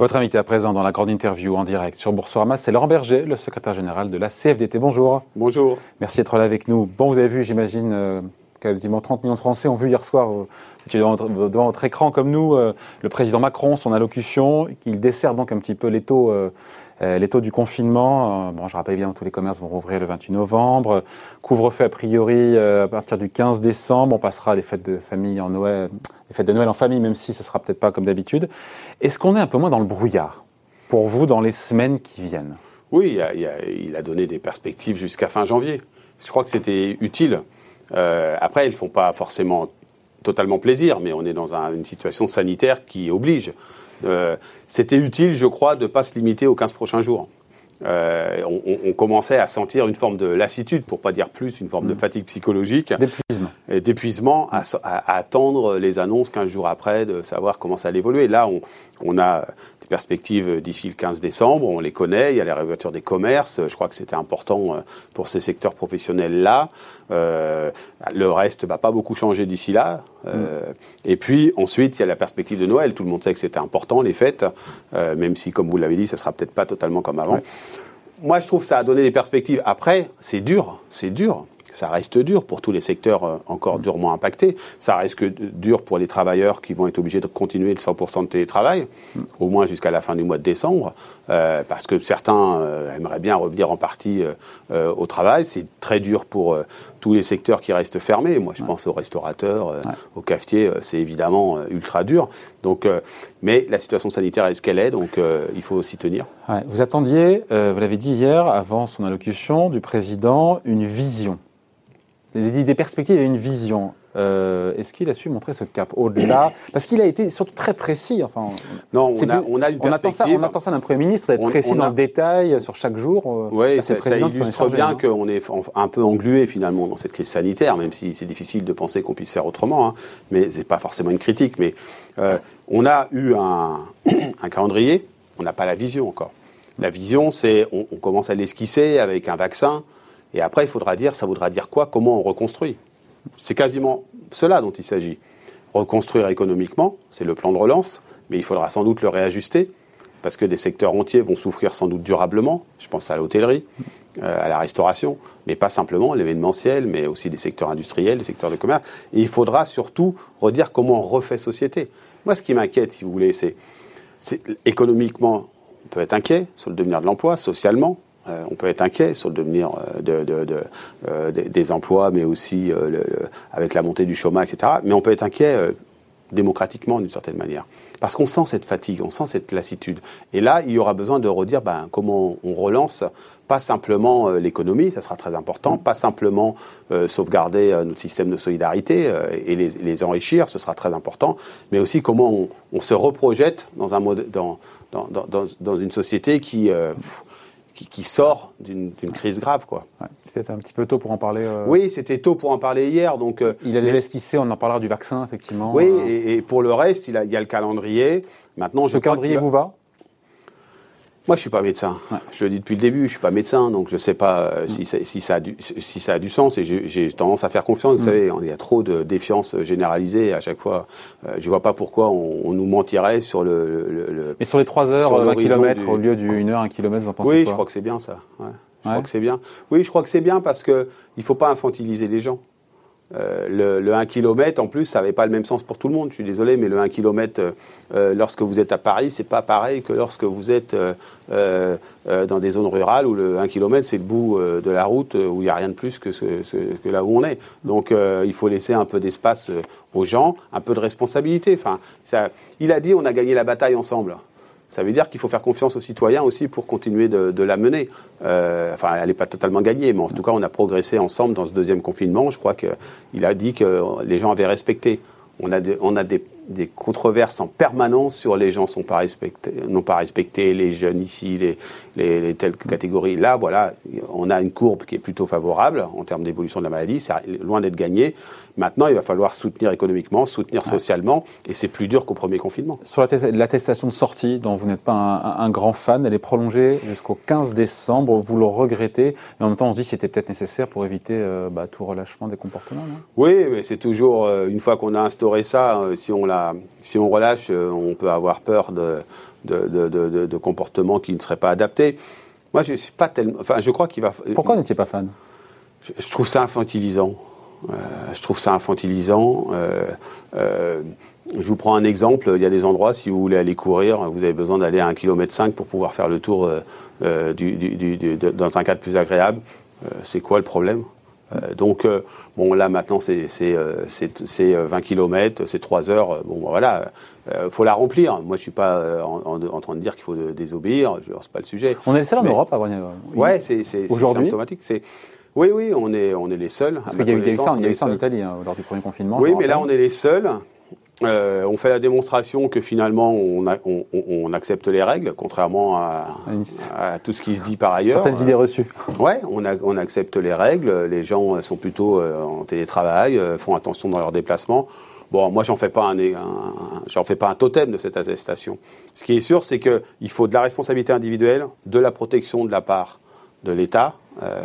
Votre invité à présent dans la grande interview en direct sur Boursorama, c'est Laurent Berger, le secrétaire général de la CFDT. Bonjour. Bonjour. Merci d'être là avec nous. Bon, vous avez vu, j'imagine, euh, quasiment 30 millions de Français ont vu hier soir, euh, devant, devant, votre écran comme nous, euh, le président Macron, son allocution, qu'il dessert donc un petit peu les taux, euh, euh, les taux du confinement. bon, je rappelle bien, tous les commerces vont rouvrir le 28 novembre. Couvre-feu a priori à partir du 15 décembre. On passera les fêtes de famille en Noël, les fêtes de Noël en famille, même si ce sera peut-être pas comme d'habitude. Est-ce qu'on est un peu moins dans le brouillard pour vous dans les semaines qui viennent? Oui, il a, donné des perspectives jusqu'à fin janvier. Je crois que c'était utile. Euh, après, ils ne font pas forcément totalement plaisir, mais on est dans un, une situation sanitaire qui oblige. Euh, C'était utile, je crois, de ne pas se limiter aux 15 prochains jours. Euh, on, on, commençait à sentir une forme de lassitude, pour pas dire plus, une forme de mmh. fatigue psychologique. D'épuisement. D'épuisement à, à, à, attendre les annonces 15 jours après, de savoir comment ça allait évoluer. Là, on, on a des perspectives d'ici le 15 décembre, on les connaît, il y a la réouverture des commerces, je crois que c'était important euh, pour ces secteurs professionnels-là. Euh, le reste va pas beaucoup changer d'ici là. Euh, Et puis ensuite, il y a la perspective de Noël. Tout le monde sait que c'était important, les fêtes, euh, même si, comme vous l'avez dit, ça sera peut-être pas totalement comme avant. Ouais. Moi, je trouve que ça a donné des perspectives. Après, c'est dur, c'est dur ça reste dur pour tous les secteurs euh, encore durement impactés. Ça reste dur pour les travailleurs qui vont être obligés de continuer le 100% de télétravail, au moins jusqu'à la fin du mois de décembre, euh, parce que certains euh, aimeraient bien revenir en partie au travail. C'est très dur pour tous les secteurs qui restent fermés. Moi, je ouais. pense aux restaurateurs, ouais. aux cafetiers. C'est évidemment ultra dur. Donc, mais la situation sanitaire est ce qu'elle est, donc il faut s'y tenir. Ouais. Vous attendiez, vous l'avez dit hier, avant son allocution, du président, une vision des, des perspectives et une vision. Euh, Est-ce qu'il a su montrer ce cap au-delà Parce qu'il a été surtout très précis. Enfin, non, on a, on a, une perspective. On attend ça d'un Premier ministre, d'être précis on dans le détail sur chaque jour. Euh, oui, ça, ça illustre bien qu'on est un peu englué finalement dans cette crise sanitaire, même si c'est difficile de penser qu'on puisse faire autrement. Hein, mais c'est pas forcément une critique. Mais euh, on a eu un, un calendrier, on n'a pas la vision encore. La vision, c'est on, on commence à l'esquisser avec un vaccin. Et après, il faudra dire, ça voudra dire quoi Comment on reconstruit C'est quasiment cela dont il s'agit. Reconstruire économiquement, c'est le plan de relance, mais il faudra sans doute le réajuster, parce que des secteurs entiers vont souffrir sans doute durablement. Je pense à l'hôtellerie, euh, à la restauration, mais pas simplement l'événementiel, mais aussi des secteurs industriels, des secteurs de commerce. Et il faudra surtout redire comment on refait société. Moi, ce qui m'inquiète, si vous voulez, c'est économiquement, on peut être inquiet sur le devenir de l'emploi, socialement, euh, on peut être inquiet sur le devenir euh, euh, des emplois, mais aussi avec la montée du chômage, etc. Mais on peut être inquiet démocratiquement d'une certaine manière. Parce qu'on sent cette fatigue, on sent cette lassitude. Et là, il y aura besoin de redire ben, comment on relance, pas simplement l'économie, ça sera très important, pas simplement sauvegarder notre système de solidarité et les, enrichir, ce sera très important, mais aussi comment on, se reprojette dans une société qui qui, qui sort d'une crise grave. quoi. Ouais. C'était un petit peu tôt pour en parler. Euh... Oui, c'était tôt pour en parler hier. Donc, euh, il a déjà esquissé, on en parlera du vaccin, effectivement. Oui, euh... et, et, pour le reste, il, a, il y a le calendrier. Maintenant, je le calendrier vous va? Moi, je suis pas médecin. Ouais. Je le dis depuis le début, je suis pas médecin, donc je sais pas euh, mm. si, ça, si, ça a du, si ça a du sens. Et j'ai tendance à faire confiance. Vous mm. savez, il y a trop de défiance généralisée à chaque fois. Euh, je vois pas pourquoi on, on nous mentirait sur le. le, le Mais sur les 3 heures, 20 km du... au lieu d'une heure, un kilomètre, vous en pensez Oui, quoi je crois que c'est bien ça. Ouais. Je ouais. crois que c'est bien. Oui, je crois que c'est bien parce que il faut pas infantiliser les gens. Euh, le, le, 1 km, en plus, ça n'avait pas le même sens pour tout le monde. Je suis désolé, mais le 1 km, euh, euh, lorsque vous êtes à Paris, c'est pas pareil que lorsque vous êtes dans des zones rurales où le 1 km, c'est le bout de la route où il n'y a rien de plus que, là où on est. Donc, il faut laisser un peu d'espace aux gens, un peu de responsabilité. Enfin, il a dit, on a gagné la bataille ensemble. Ça veut dire qu'il faut faire confiance aux citoyens aussi pour continuer de, la mener. Euh, enfin, elle n'est pas totalement gagnée, mais en tout cas, on a progressé ensemble dans ce deuxième confinement. Je crois qu'il a dit que les gens avaient respecté. On a des, des controverses en permanence sur les gens sont pas respectés, n'ont pas respecté les jeunes ici, les, les, les, telles catégories. Là, voilà, on a une courbe qui est plutôt favorable en termes d'évolution de la maladie. C'est loin d'être gagné. Maintenant, il va falloir soutenir économiquement, soutenir ouais. socialement, et c'est plus dur qu'au premier confinement. Sur l'attestation de sortie, dont vous n'êtes pas un, un, grand fan, elle est prolongée jusqu'au 15 décembre. Vous le regrettez, mais en même temps, on se dit que c'était peut-être nécessaire pour éviter euh, bah, tout relâchement des comportements. Non? Oui, mais c'est toujours euh, une fois qu'on a instauré ça, euh, si on l'a a, si on relâche, on peut avoir peur de, de, comportements qui ne seraient pas adaptés. Moi, je suis pas tellement. Enfin, je crois qu'il va. Pourquoi n'étiez pas fan? Je, trouve ça infantilisant. je trouve ça infantilisant. Je vous prends un exemple. Il y a des endroits, si vous voulez aller courir, vous avez besoin d'aller à 1,5 km pour pouvoir faire le tour euh, euh, du, dans un cadre plus agréable. Euh, c'est quoi le problème? Donc, bon, là, maintenant, c'est 20 km, c'est 3 heures. Bon, voilà, il faut la remplir. Moi, je ne suis pas en, train de dire qu'il faut désobéir. Ce n'est pas le sujet. On est les seuls en Europe à avoir Ouais, c'est symptomatique. Oui, oui, on est, on est les seuls. Parce qu'il y a eu ça, en Italie hein, lors du premier confinement. Oui, mais là, on est les seuls. Euh, on fait la démonstration que finalement on, accepte les règles, contrairement à, tout ce qui se dit par ailleurs. Certaines idées reçues. Ouais, on, accepte les règles. Les gens sont plutôt euh, en télétravail, euh, font attention dans leurs déplacements. Bon, moi j'en fais pas un, j'en fais pas un totem de cette attestation. Ce qui est sûr, c'est qu'il faut de la responsabilité individuelle, de la protection de la part de l'État.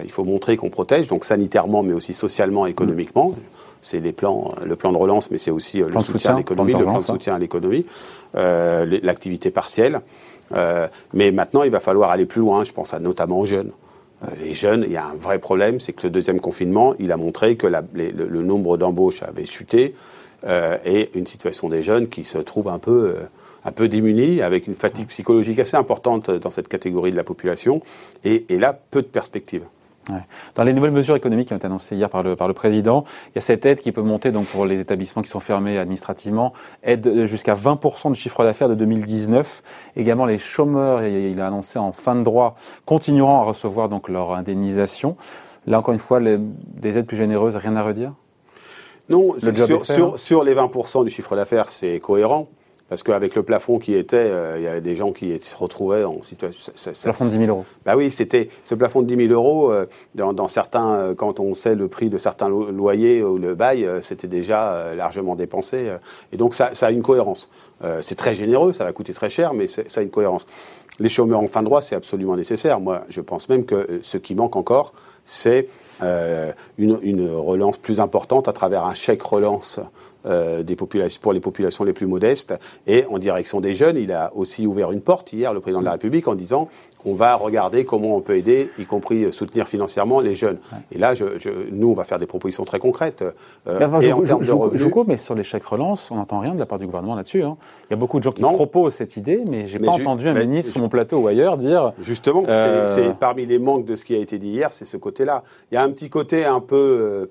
il faut montrer qu'on protège, donc sanitairement, mais aussi socialement, économiquement c'est les plans, le plan de relance, mais c'est aussi euh, le soutien, à l'économie, le plan de soutien à l'économie, euh, l'activité partielle. Euh, mais maintenant, il va falloir aller plus loin. Je pense à, notamment aux jeunes. les jeunes, il y a un vrai problème, c'est que ce deuxième confinement, il a montré que le, nombre d'embauches avait chuté et une situation des jeunes qui se trouve un peu un peu démunis, avec une fatigue psychologique assez importante dans cette catégorie de la population, et, et là, peu de perspectives. Dans les nouvelles mesures économiques qui ont été annoncées hier par le, par le président, il y a cette aide qui peut monter donc pour les établissements qui sont fermés administrativement, aide jusqu'à 20% du chiffre d'affaires de 2019. Également, les chômeurs, il a annoncé en fin de droit, continueront à recevoir donc leur indemnisation. Là, encore une fois, des aides plus généreuses, rien à redire? Non, sur, sur, sur, les 20% du chiffre d'affaires, c'est cohérent. Parce qu'avec le plafond qui était, euh, il y avait des gens qui se retrouvaient en situation. plafond de 10 000 euros. Bah oui, c'était ce plafond de 10 000 euros. Euh, dans, certains, euh, quand on sait le prix de certains loyers ou le bail, c'était déjà largement dépensé. et donc ça, ça, a une cohérence. c'est très généreux, ça va coûter très cher, mais ça a une cohérence. Les chômeurs en fin de droit, c'est absolument nécessaire. Moi, je pense même que ce qui manque encore, c'est une, une, relance plus importante à travers un chèque relance euh, des populations, pour les populations les plus modestes. Et en direction des jeunes, il a aussi ouvert une porte hier, le président de la République, en disant qu'on va regarder comment on peut aider, y compris soutenir financièrement les jeunes. Et là, je, nous, on va faire des propositions très concrètes. Euh, et en termes de revenus, je, mais sur l'échec relance, on n'entend rien de la part du gouvernement là-dessus. Hein. Il y a beaucoup de gens qui proposent cette idée, mais j'ai pas entendu un ministre sur mon plateau ou ailleurs dire. Justement, euh, c'est parmi les manques de ce qui a été dit hier, c'est ce côté-là. Il y a un petit côté un peu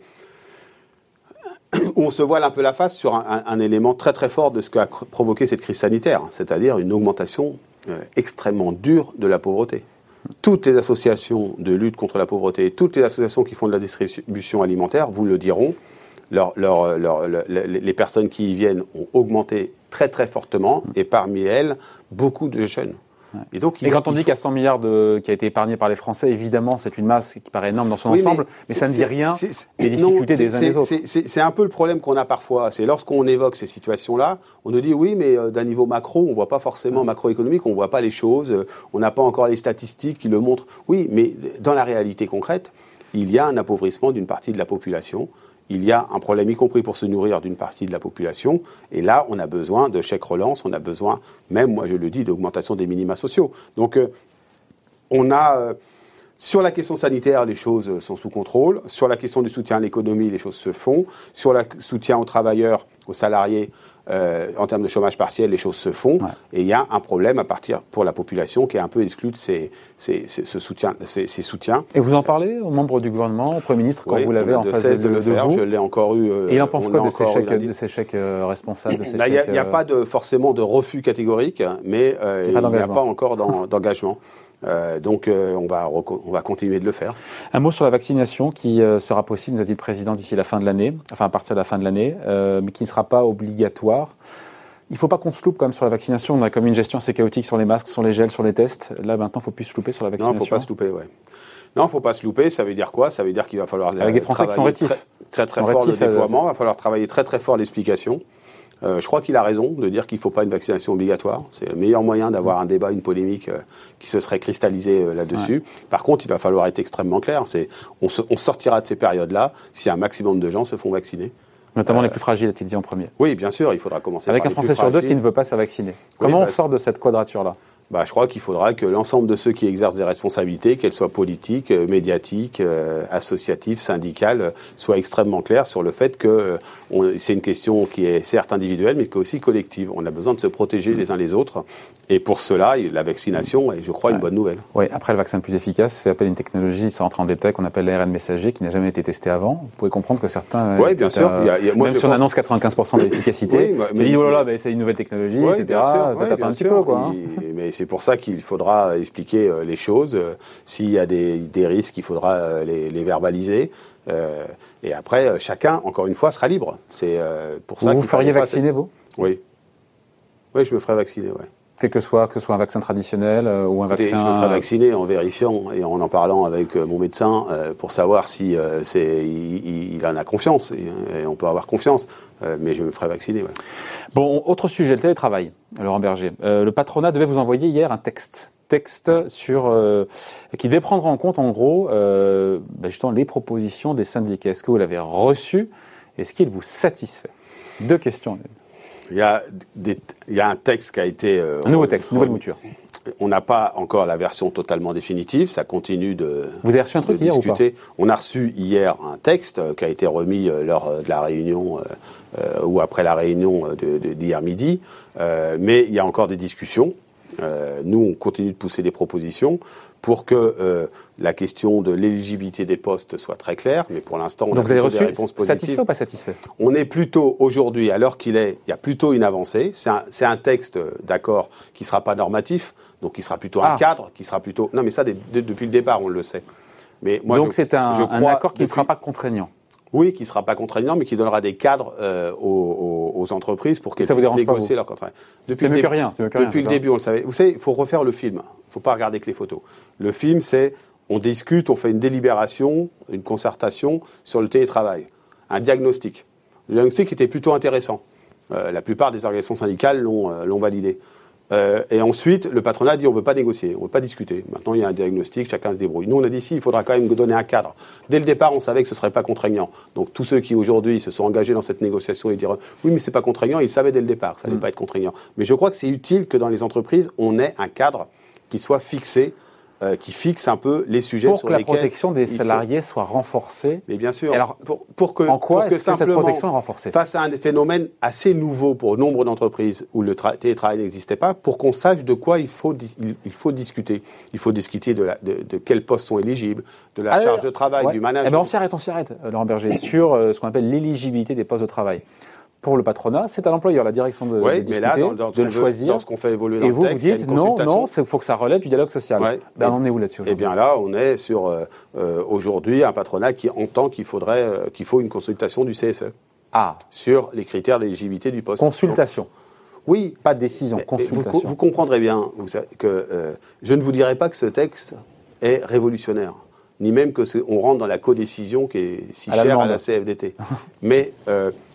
où on se voile un peu la face sur un, élément très très fort de ce qu'a provoqué cette crise sanitaire, c'est-à-dire une augmentation euh, extrêmement dure de la pauvreté. Toutes les associations de lutte contre la pauvreté, toutes les associations qui font de la distribution alimentaire vous le diront, les personnes qui y viennent ont augmenté très très fortement et parmi elles, beaucoup de jeunes. Et, donc, quand on dit qu'il y a 100 milliards de, qui a été épargné par les Français, évidemment, c'est une masse qui paraît énorme dans son ensemble, mais, ça ne dit rien des difficultés des uns des autres. C'est un peu le problème qu'on a parfois. C'est lorsqu'on évoque ces situations-là, on nous dit oui, mais euh, d'un niveau macro, on ne voit pas forcément macroéconomique, on ne voit pas les choses, euh, on n'a pas encore les statistiques qui le montrent. Oui, mais dans la réalité concrète, il y a un appauvrissement d'une partie de la population il y a un problème, y compris pour se nourrir d'une partie de la population. Et là, on a besoin de chèques relance, on a besoin, même, moi je le dis, d'augmentation des minima sociaux. Donc, euh, on a. Euh, sur la question sanitaire, les choses sont sous contrôle. Sur la question du soutien à l'économie, les choses se font. Sur le soutien aux travailleurs, aux salariés, euh, en termes de chômage partiel, les choses se font. Et il y a un problème à partir pour la population qui est un peu exclue de ces, ce soutien, ces, soutiens. Et vous en parlez aux membres du gouvernement, au Premier ministre, quand vous l'avez en face de, le faire. Je l'ai encore eu. Euh, et il en pense quoi de ces, chèques, de ces, chèques, responsables bah, Il n'y a, pas de, forcément de refus catégorique, mais euh, il n'y a pas encore d'engagement. Euh, donc euh, on, va on va continuer de le faire. Un mot sur la vaccination qui euh, sera possible, nous a dit le Président, d'ici la fin de l'année, enfin à partir de la fin de l'année, mais qui ne sera pas obligatoire. Il ne faut pas qu'on se loupe comme sur la vaccination. On a comme une gestion assez chaotique sur les masques, sur les gels, sur les tests. Là maintenant, il ne faut plus se louper sur la vaccination. Non, il ne faut pas se louper, ouais. Non, il ne faut pas se louper. Ça veut dire quoi? Ça veut dire qu'il va falloir Avec des Français qui sont rétifs. Très très, fort le déploiement. Il va falloir travailler très très fort l'explication. Euh, je crois qu'il a raison de dire qu'il ne faut pas une vaccination obligatoire. C'est le meilleur moyen d'avoir un débat, une polémique euh, qui se serait cristallisée euh, là-dessus. Par contre, il va falloir être extrêmement clair. On, sortira de ces périodes-là si un maximum de gens se font vacciner. Notamment les plus fragiles, a-t-il dit en premier. Oui, bien sûr, il faudra commencer Avec un Français sur deux qui ne veut pas se vacciner. Comment on bah, sort de cette quadrature-là? Bah, je crois qu'il faudra que l'ensemble de ceux qui exercent des responsabilités, qu'elles soient politiques, euh, médiatiques, euh, associatives, syndicales, euh, soient extrêmement clairs sur le fait que c'est une question qui est certes individuelle, mais qui est aussi collective. On a besoin de se protéger les uns les autres. Et pour cela, la vaccination est, je crois, une bonne nouvelle. Oui, après, le vaccin le plus efficace fait appel à une technologie, sans rentrer en détail, qu'on appelle l'ARN messager, qui n'a jamais été testé avant. Vous pouvez comprendre que certains. Oui, bien sûr. même si on annonce 95% d'efficacité, oui, mais, dit, oh là là, c'est une nouvelle technologie, etc. Bien sûr, un petit peu, quoi. Hein. Mais c'est pour ça qu'il faudra expliquer euh, les choses. Euh, s'il y a des, risques, il faudra euh, les, verbaliser. et après, chacun, encore une fois, sera libre. C'est pour ça. Vous vous feriez vacciner, vous? Oui. Oui, je me ferai vacciner, oui. Quel que soit, que ce soit un vaccin traditionnel ou un vaccin. Je me ferai vacciner en vérifiant et en en parlant avec mon médecin pour savoir si c'est, il, en a confiance. Et, on peut avoir confiance. mais je me ferai vacciner. Ouais. Bon, autre sujet, le télétravail. Laurent Berger. Euh, le patronat devait vous envoyer hier un texte texte sur euh, qui devait prendre en compte en gros euh, ben, justement les propositions des syndicats. Est-ce que vous l'avez reçu? Est-ce qu'il vous satisfait? Deux questions. Il y, a des, il y a un texte qui a été un nouveau texte, une nouvelle mouture. On n'a pas encore la version totalement définitive, ça continue de. Vous avez reçu un truc hier discuter. ou pas On a reçu hier un texte qui a été remis lors de la réunion euh, ou après la réunion d'hier midi. Euh, mais il y a encore des discussions. Euh, nous, on continue de pousser des propositions pour que la question de l'éligibilité des postes soit très claire, mais pour l'instant, on Donc a vous avez des réponses positives. Satisfait ou pas satisfait? On est plutôt, aujourd'hui, à l'heure qu'il est, il y a plutôt une avancée. C'est un, un, texte d'accord qui ne sera pas normatif, donc qui sera plutôt un ah. cadre, qui sera plutôt... Non, mais ça, depuis le départ, on le sait. Mais moi, donc c'est un, un, accord qui ne sera pas contraignant oui, qui ne sera pas contraignant, mais qui donnera des cadres euh, aux, entreprises pour qu'elles puissent négocier leur contrat. Depuis, le, rien, depuis le début, on le savait. Vous savez, il faut refaire le film. Il ne faut pas regarder que les photos. Le film, c'est on discute, on fait une délibération, une concertation sur le télétravail, un diagnostic. Le diagnostic était plutôt intéressant. Euh, la plupart des organisations syndicales l'ont euh, validé. Euh, et ensuite, le patronat dit on ne veut pas négocier, on ne veut pas discuter. Maintenant, il y a un diagnostic, chacun se débrouille. Nous, on a dit si, il faudra quand même donner un cadre. Dès le départ, on savait que ce ne serait pas contraignant. Donc, tous ceux qui aujourd'hui se sont engagés dans cette négociation, ils diront oui, mais ce n'est pas contraignant, ils savaient dès le départ que ça n'allait mm. pas être contraignant. Mais je crois que c'est utile que dans les entreprises, on ait un cadre qui soit fixé euh, qui fixe un peu les sujets pour que la protection des salariés soit renforcée. Mais bien sûr. Alors, pour, que, en quoi que, cette protection est renforcée? Face à un phénomène assez nouveau pour nombre d'entreprises où le télétravail n'existait pas, pour qu'on sache de quoi il faut, il, faut discuter. Il faut discuter de, de, quels postes sont éligibles, de la charge de travail, du management. Eh ben on s'y arrête, on s'y arrête, Laurent Berger, sur euh, ce qu'on appelle l'éligibilité des postes de travail pour le patronat, c'est à l'employeur la direction de, de discuter, là, dans, de le choisir. Dans ce qu'on fait évoluer dans et le vous, vous dites non, non, il faut que ça relève du dialogue social. Ben, on est où là-dessus Eh bien là, on est sur euh, euh, aujourd'hui un patronat qui entend qu'il faudrait euh, qu'il faut une consultation du CSE ah. sur les critères d'éligibilité du poste. Consultation. oui, pas de décision. Consultation. Vous, comprendrez bien que je ne vous dirai pas que ce texte est révolutionnaire ni même que on rentre dans la codécision qui est si chère à la CFDT. Mais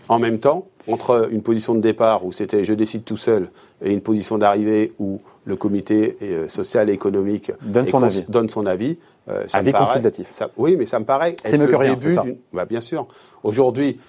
en même temps, entre une position de départ où c'était je décide tout seul et une position d'arrivée où le comité euh, social et économique donne son avis, donne son avis euh, ça avis consultatif. oui, mais ça me paraît être le rien, début. Bah, bien sûr. Aujourd'hui,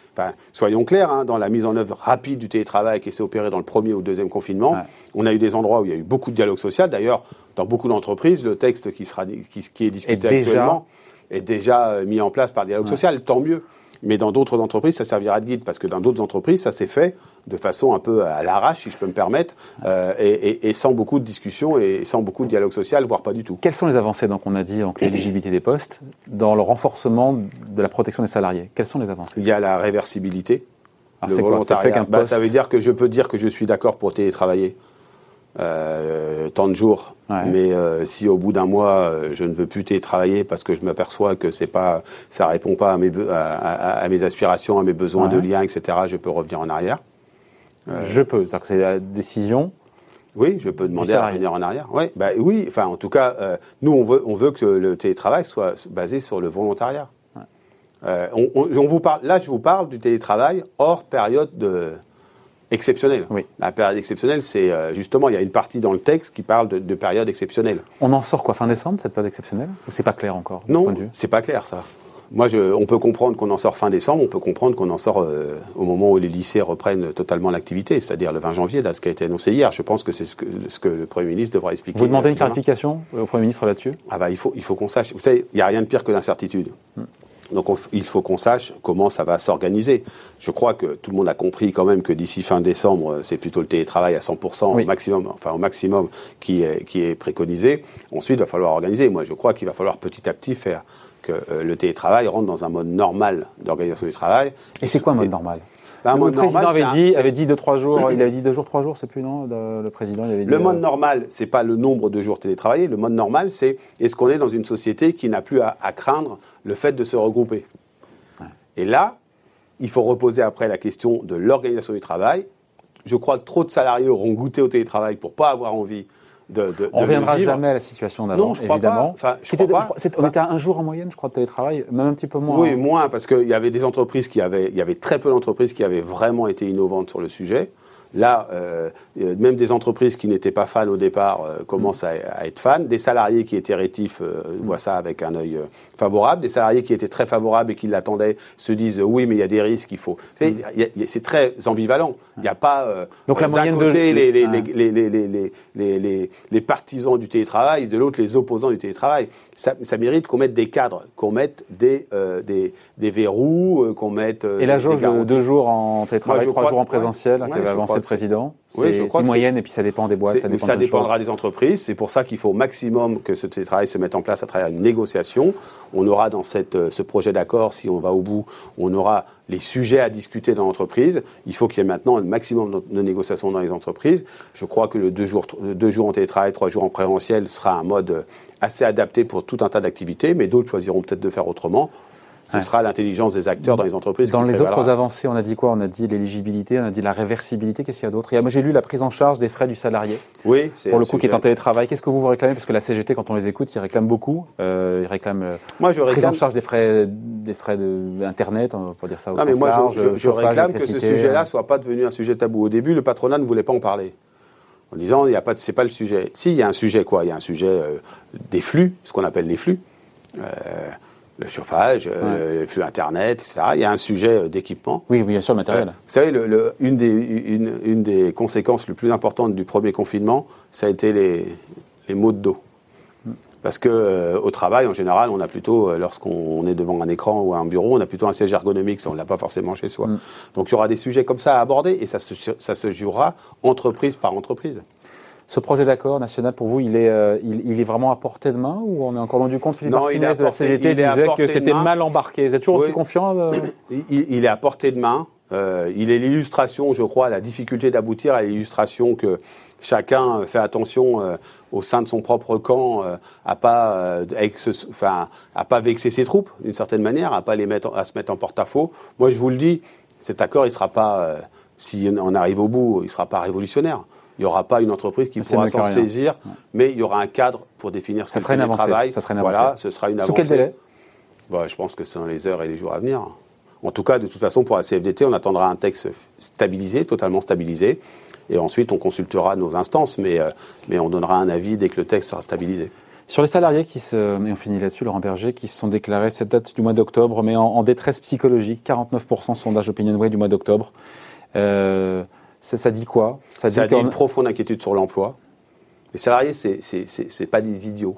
soyons clairs, hein, dans la mise en œuvre rapide du télétravail qui s'est opéré dans le premier ou deuxième confinement, on a eu des endroits où il y a eu beaucoup de dialogue social. D'ailleurs, dans beaucoup d'entreprises, le texte qui, sera, qui, est discuté actuellement est déjà euh, mis en place par le dialogue social. Tant mieux. Mais dans d'autres entreprises, ça servira de guide parce que dans d'autres entreprises, ça s'est fait de façon un peu à l'arrache, si je peux me permettre, euh, et, sans beaucoup de discussion et sans beaucoup de dialogue social, voire pas du tout. Quelles sont les avancées donc on a dit en l'éligibilité des postes dans le renforcement de la protection des salariés? Quelles sont les avancées? Il y a la réversibilité. le volontariat. ça, bah, ça veut dire que je peux dire que je suis d'accord pour télétravailler. Euh, tant de jours. Mais euh, si au bout d'un mois, euh, je ne veux plus télétravailler parce que je m'aperçois que c'est pas, ça répond pas à mes, à, mes aspirations, à mes besoins de lien, etc., je peux revenir en arrière. je peux, c'est-à-dire que c'est la décision. Oui, je peux demander à revenir en arrière. Ouais, bah, oui, enfin, en tout cas, nous, on veut, on veut que le télétravail soit basé sur le volontariat. On, on, vous parle, là, je vous parle du télétravail hors période de, exceptionnelle. Oui. La période exceptionnelle, c'est euh, justement, il y a une partie dans le texte qui parle de, période exceptionnelle. On en sort quoi fin décembre, cette période exceptionnelle? Ou c'est pas clair encore Non, c'est pas clair ça. moi, je, on peut comprendre qu'on en sort fin décembre, on peut comprendre qu'on en sort euh, au moment où les lycées reprennent totalement l'activité, c'est-à-dire le 20 janvier, là, ce qui a été annoncé hier. Je pense que c'est ce que, ce que le Premier ministre devra expliquer. Vous demandez une clarification au Premier ministre là-dessus? Ah bah, il faut, il faut qu'on sache. Vous savez, il n'y a rien de pire que l'incertitude. Hmm. Donc il faut qu'on sache comment ça va s'organiser. Je crois que tout le monde a compris quand même que d'ici fin décembre, c'est plutôt le télétravail à 100% au maximum, enfin au maximum qui est, qui est préconisé. Ensuite, il va falloir organiser. Moi, je crois qu'il va falloir petit à petit faire que euh, le télétravail rentre dans un mode normal d'organisation du travail. Et c'est quoi un mode normal? Bah, le président avait, dit, avait dit deux trois jours, il avait dit deux jours, trois jours, c'est plus non Le président il avait dit. Le mode euh, normal, c'est pas le nombre de jours télétravaillés. Le mode normal, c'est est-ce qu'on est dans une société qui n'a plus à, craindre le fait de se regrouper? Et là, il faut reposer après la question de l'organisation du travail. Je crois que trop de salariés auront goûté au télétravail pour pas avoir envie on ne reviendra jamais à la situation d'avant, évidemment. Pas. on était à un jour en moyenne, je crois, de télétrravil, même un petit peu moins. Oui, moins, parce qu'il y avait des entreprises qui avaient, il y avait très peu d'entreprises qui avaient vraiment été innovantes sur le sujet. Là, euh, même des entreprises qui n'étaient pas fans au départ euh, commencent à, être fans. Des salariés qui étaient rétifs euh, voient ça avec un œil favorable. Des salariés qui étaient très favorables et qui l'attendaient se disent oui, mais il y a des risques, il faut. C'est très ambivalent. Il n'y a pas Donc, d'un côté les, les, les, les, les, partisans du télétravail, de l'autre les opposants du télétravail. Ça, ça mérite qu'on mette des cadres, qu'on mette des, des, des, verrous, qu'on mette. et la jauge deux jours en télétravail, trois jours en présentiel, le président. Oui, je crois. C'est moyenne et puis ça dépend des boîtes. Ça, ça dépendra des entreprises. C'est pour ça qu'il faut au maximum que ce télétravail se mette en place à travers une négociation. On aura dans cette, euh, ce projet d'accord, si on va au bout, on aura les sujets à discuter dans l'entreprise. Il faut qu'il y ait maintenant un maximum de négociations dans les entreprises. Je crois que le deux jours, deux jours en télétravail, trois jours en présentiel sera un mode assez adapté pour tout un tas d'activités, mais d'autres choisiront peut-être de faire autrement. Ce sera l'intelligence des acteurs dans les entreprises. Dans les autres avancées, on a dit quoi? On a dit l'éligibilité, on a dit la réversibilité. Qu'est-ce qu'il y a d'autre? Moi, j'ai lu la prise en charge des frais du salarié. Oui, Pour le coup, qui est en télétravail. Qu'est-ce que vous vous réclamez? Parce que la CGT, quand on les écoute, ils réclament beaucoup. Euh, ils réclament euh, moi, je prise en charge des frais, des frais d'Internet, on peut dire ça au non, mais moi, je, je réclame que ce sujet-là soit pas devenu un sujet tabou. Au début, le patronat ne voulait pas en parler en disant il y a pas c'est pas le sujet. Si il y a un sujet quoi, il y a un sujet euh, des flux, ce qu'on appelle les flux. Euh, le chauffage, euh, le flux Internet, etc. Il y a un sujet euh, d'équipement. Oui, bien sûr, le matériel. vous savez, le, une, des, une, une, des conséquences les plus importantes du premier confinement, ça a été les, les maux de dos. Parce que euh, au travail, en général, on a plutôt, lorsqu'on est devant un écran ou un bureau, on a plutôt un siège ergonomique, ça on l'a pas forcément chez soi. Mm. Donc il y aura des sujets comme ça à aborder et ça se, ça se jouera entreprise par entreprise. Ce projet d'accord national, pour vous, il est, euh, il, est vraiment à portée de main ou on est encore rendu compte Philippe Martinez de la CGT disait que c'était mal embarqué. Vous êtes toujours aussi confiant euh il, est à portée de main. Euh, il est l'illustration, je crois, la difficulté d'aboutir à l'illustration que chacun fait attention au sein de son propre camp à pas enfin à pas vexer ses troupes d'une certaine manière, à pas les mettre à se mettre en porte-à-faux. Moi, je vous le dis, cet accord, il sera pas si on arrive au bout, il sera pas révolutionnaire. Il n'y aura pas une entreprise qui pourra s'en saisir, mais il y aura un cadre pour définir ce qu'est le travail. Ça serait une voilà, ce sera une avancée. Sous quel délai? Bah, Je pense que c'est dans les heures et les jours à venir. En tout cas, de toute façon, pour la CFDT, on attendra un texte stabilisé, totalement stabilisé. Et ensuite, on consultera nos instances, mais, euh, mais on donnera un avis dès que le texte sera stabilisé. Sur les salariés qui se, et on finit là-dessus, Laurent Berger, qui se sont déclarés cette date du mois d'octobre, mais en, détresse psychologique, 49% sondage OpinionWay du mois d'octobre. Euh, ça, dit quoi? Ça dit, une profonde inquiétude sur l'emploi. Les salariés, ce n'est pas des idiots.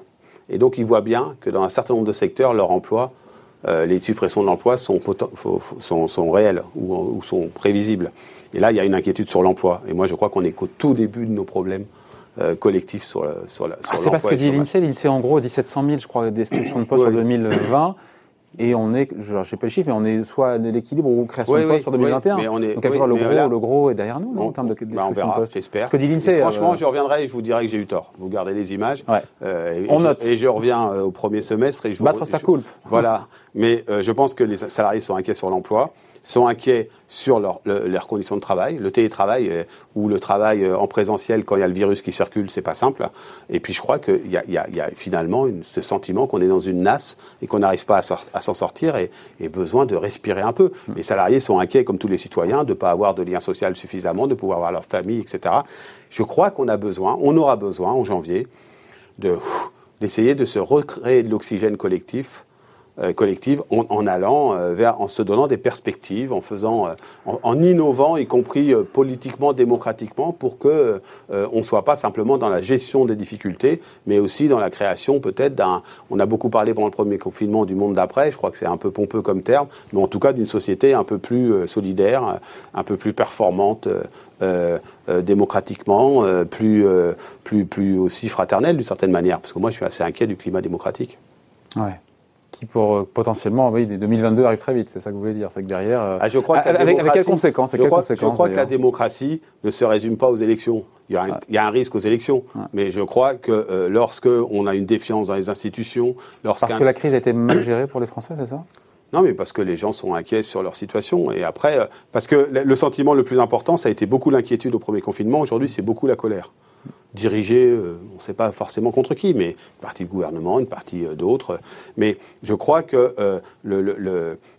Et donc, ils voient bien que dans un certain nombre de secteurs, leur emploi, euh, les suppressions de l'emploi sont, sont, sont, réelles ou, sont prévisibles. Et là, il y a une inquiétude sur l'emploi. Et moi, je crois qu'on est qu'au tout début de nos problèmes euh, collectifs sur, sur, la, ah, C'est parce que dit l'INSEE. L'INSEE, en gros, 1700 000, je crois, destructions de postes en 2020. Et on est, je ne sais pas le chiffre, mais on est soit à l'équilibre ou création de postes sur 2021. mais on est, Donc, le, gros, le gros est derrière nous, non, en termes de, bah, on verra, j'espère. que dit l'INSEE. Franchement, euh, je reviendrai et je vous dirai que j'ai eu tort. Vous gardez les images. Euh, on note. et je reviens euh, au premier semestre et je vous. Battre sa coulpe. Voilà. Mais je pense que les salariés sont inquiets sur l'emploi sont inquiets sur leurs conditions de travail. Le télétravail euh, ou le travail euh, en présentiel quand il y a le virus qui circule, c'est pas simple. Et puis je crois qu'il y, y, a finalement ce sentiment qu'on est dans une nasse et qu'on n'arrive pas à, s'en sortir et, et, besoin de respirer un peu. Mm. Les salariés sont inquiets, comme tous les citoyens, de ne pas avoir de lien social suffisamment, de pouvoir voir leur famille, etc. Je crois qu'on a besoin, on aura besoin en janvier, de d'essayer de se recréer de l'oxygène collectif collective en, allant euh, vers, en se donnant des perspectives, en faisant, euh, en, innovant, y compris politiquement, démocratiquement, pour que on ne soit pas simplement dans la gestion des difficultés, mais aussi dans la création peut-être d'un. On a beaucoup parlé pendant le premier confinement du monde d'après. Je crois que c'est un peu pompeux comme terme, mais en tout cas d'une société un peu plus solidaire, un peu plus performante. démocratiquement, plus, plus, plus aussi fraternelle d'une certaine manière, parce que moi je suis assez inquiet du climat démocratique. Ouais qui pour euh, potentiellement, oui, 2022 arrive très vite, c'est ça que vous voulez dire, c'est que derrière. Euh, ah, je crois que avec, quelles conséquences, je, crois, je crois que la démocratie ne se résume pas aux élections. Il y a un, il y a un risque aux élections, mais je crois que euh, lorsque on a une défiance dans les institutions, lorsqu'un parce que la crise a été mal gérée pour les Français, c'est ça? Non, mais parce que les gens sont inquiets sur leur situation. Et après, parce que le sentiment le plus important, ça a été beaucoup l'inquiétude au premier confinement. Aujourd'hui, c'est beaucoup la colère dirigé, euh, on ne sait pas forcément contre qui, mais une partie du gouvernement, une partie euh, d'autres. Mais je crois que euh,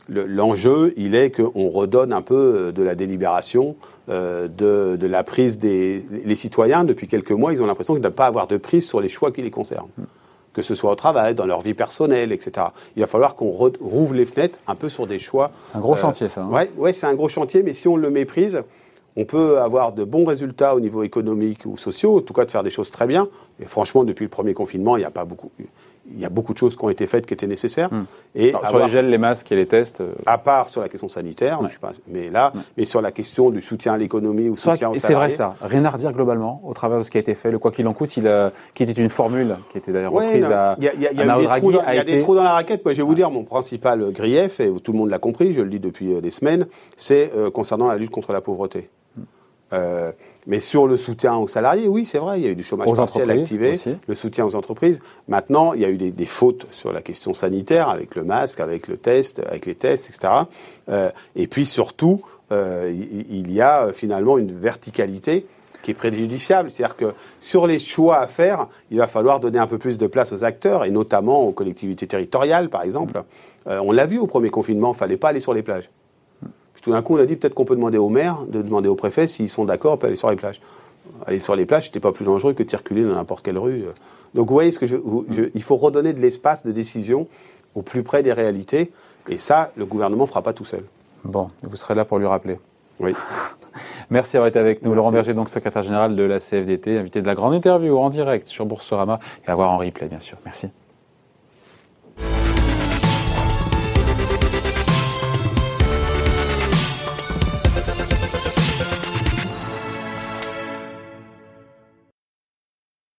l'enjeu, il est qu'on redonne un peu de la délibération, de, la prise des les citoyens. Depuis quelques mois, ils ont l'impression qu'ils ne doivent pas avoir de prise sur les choix qui les concernent. Que ce soit au travail, dans leur vie personnelle, etc. Il va falloir qu'on rouvre les fenêtres un peu sur des choix. Un gros chantier, ça. Hein. ouais, c'est un gros chantier, mais si on le méprise, on peut avoir de bons résultats au niveau économique ou sociaux, en tout cas de faire des choses très bien. Et franchement, depuis le premier confinement, il n'y a pas beaucoup. Il y a beaucoup de choses qui ont été faites qui étaient nécessaires. Hmm. Et sur les gels, les masques et les tests. Euh, à part sur la question sanitaire, je pas, mais là, mais sur la question du soutien à l'économie ou soutien aux. C'est vrai ça. Rien à redire globalement au travers de ce qui a été fait. Le quoi qu'il en coûte, il qui était une formule qui était d'ailleurs reprise à. Il y a, y a, des, trous dans, la raquette. Moi, je vais vous dire, mon principal grief, et tout le monde l'a compris, je le dis depuis euh, des semaines, c'est euh, concernant la lutte contre la pauvreté. Euh, mais sur le soutien aux salariés, oui, c'est vrai, il y a eu du chômage partiel activé, le soutien aux entreprises. Maintenant, il y a eu des, fautes sur la question sanitaire, avec le masque, avec le test, avec les tests, etc. Euh, et puis surtout, euh, il y a finalement une verticalité qui est préjudiciable. C'est-à-dire que sur les choix à faire, il va falloir donner un peu plus de place aux acteurs, et notamment aux collectivités territoriales, par exemple. on l'a vu au premier confinement, il ne fallait pas aller sur les plages tout d'un coup, on a dit peut-être qu'on peut demander au maire, de demander au préfet s'ils sont d'accord, peut aller sur les plages. Aller sur les plages, c'était pas plus dangereux que de circuler dans n'importe quelle rue. Donc vous voyez, ce que je, il faut redonner de l'espace de décision au plus près des réalités. Et ça, le gouvernement ne fera pas tout seul. Bon, vous serez là pour lui rappeler. Oui. Merci d'avoir été avec nous. Laurent Berger, donc secrétaire général de la CFDT, invité de la grande interview en direct sur Boursorama et à voir en replay, bien sûr. Merci.